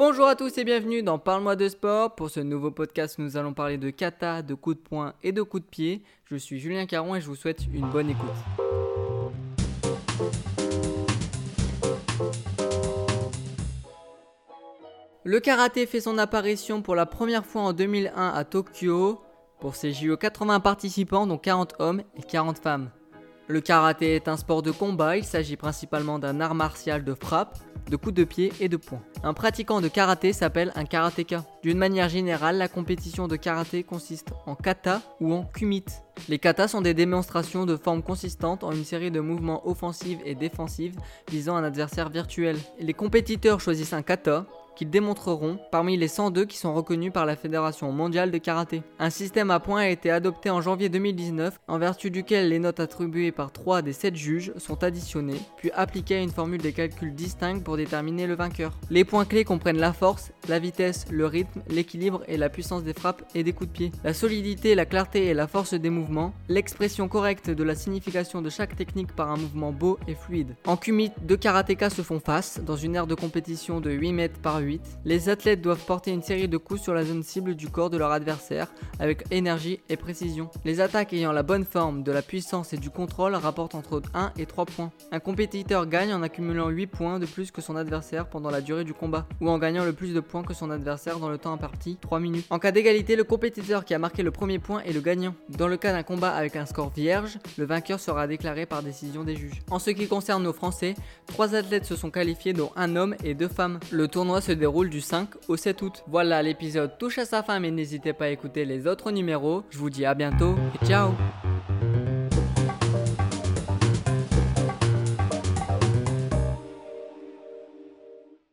Bonjour à tous et bienvenue dans Parle-moi de sport. Pour ce nouveau podcast, nous allons parler de kata, de coups de poing et de coups de pied. Je suis Julien Caron et je vous souhaite une bonne écoute. Le karaté fait son apparition pour la première fois en 2001 à Tokyo. Pour ces JO, 80 participants, dont 40 hommes et 40 femmes. Le karaté est un sport de combat, il s'agit principalement d'un art martial de frappe de coups de pied et de poing. Un pratiquant de karaté s'appelle un karatéka. D'une manière générale, la compétition de karaté consiste en kata ou en kumite. Les katas sont des démonstrations de forme consistante en une série de mouvements offensifs et défensifs visant un adversaire virtuel. Les compétiteurs choisissent un kata qu'ils démontreront parmi les 102 qui sont reconnus par la Fédération mondiale de karaté. Un système à points a été adopté en janvier 2019 en vertu duquel les notes attribuées par 3 des 7 juges sont additionnées puis appliquées à une formule de calcul distincte pour déterminer le vainqueur. Les points clés comprennent la force, la vitesse, le rythme, l'équilibre et la puissance des frappes et des coups de pied, la solidité, la clarté et la force des mouvements, l'expression correcte de la signification de chaque technique par un mouvement beau et fluide. En kumite, deux karatékas se font face dans une aire de compétition de 8 mètres par 8 les athlètes doivent porter une série de coups sur la zone cible du corps de leur adversaire avec énergie et précision. Les attaques ayant la bonne forme, de la puissance et du contrôle rapportent entre 1 et 3 points. Un compétiteur gagne en accumulant 8 points de plus que son adversaire pendant la durée du combat, ou en gagnant le plus de points que son adversaire dans le temps imparti, 3 minutes. En cas d'égalité, le compétiteur qui a marqué le premier point est le gagnant. Dans le cas d'un combat avec un score vierge, le vainqueur sera déclaré par décision des juges. En ce qui concerne nos Français, 3 athlètes se sont qualifiés dont un homme et deux femmes. Le tournoi déroule du 5 au 7 août. Voilà, l'épisode touche à sa fin, mais n'hésitez pas à écouter les autres numéros. Je vous dis à bientôt et ciao